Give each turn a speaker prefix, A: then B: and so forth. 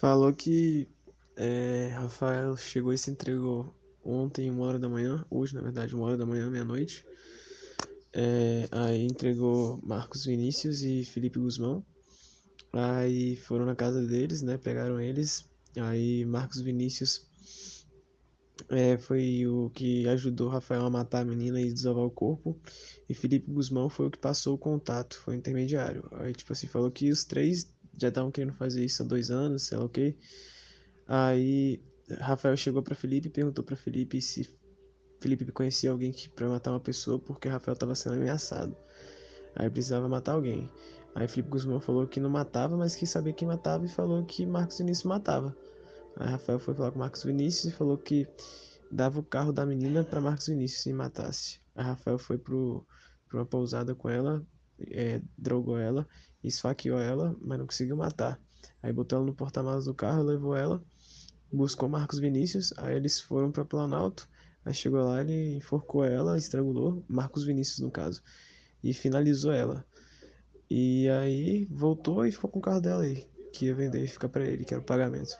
A: Falou que é, Rafael chegou e se entregou ontem, uma hora da manhã, hoje na verdade, uma hora da manhã, meia-noite. É, aí entregou Marcos Vinícius e Felipe Guzmão. Aí foram na casa deles, né? Pegaram eles. Aí Marcos Vinícius é, foi o que ajudou Rafael a matar a menina e desovar o corpo. E Felipe Guzmão foi o que passou o contato, foi o intermediário. Aí, tipo assim, falou que os três já estavam querendo fazer isso há dois anos, sei lá o quê. Aí Rafael chegou para Felipe e perguntou para Felipe se Felipe conhecia alguém que para matar uma pessoa porque Rafael estava sendo ameaçado. Aí precisava matar alguém. Aí Felipe Guzmão falou que não matava, mas quis saber quem matava e falou que Marcos Vinícius matava. Aí Rafael foi falar com Marcos Vinícius e falou que dava o carro da menina para Marcos Vinícius se matasse. Aí Rafael foi pro, pra uma pousada com ela, é, drogou ela, esfaqueou ela, mas não conseguiu matar. Aí botou ela no porta-malas do carro, levou ela, buscou Marcos Vinícius, aí eles foram para Planalto, aí chegou lá, ele enforcou ela, estrangulou, Marcos Vinícius no caso, e finalizou ela. E aí voltou e ficou com o carro dela aí, que ia vender e ficar para ele, que era o pagamento.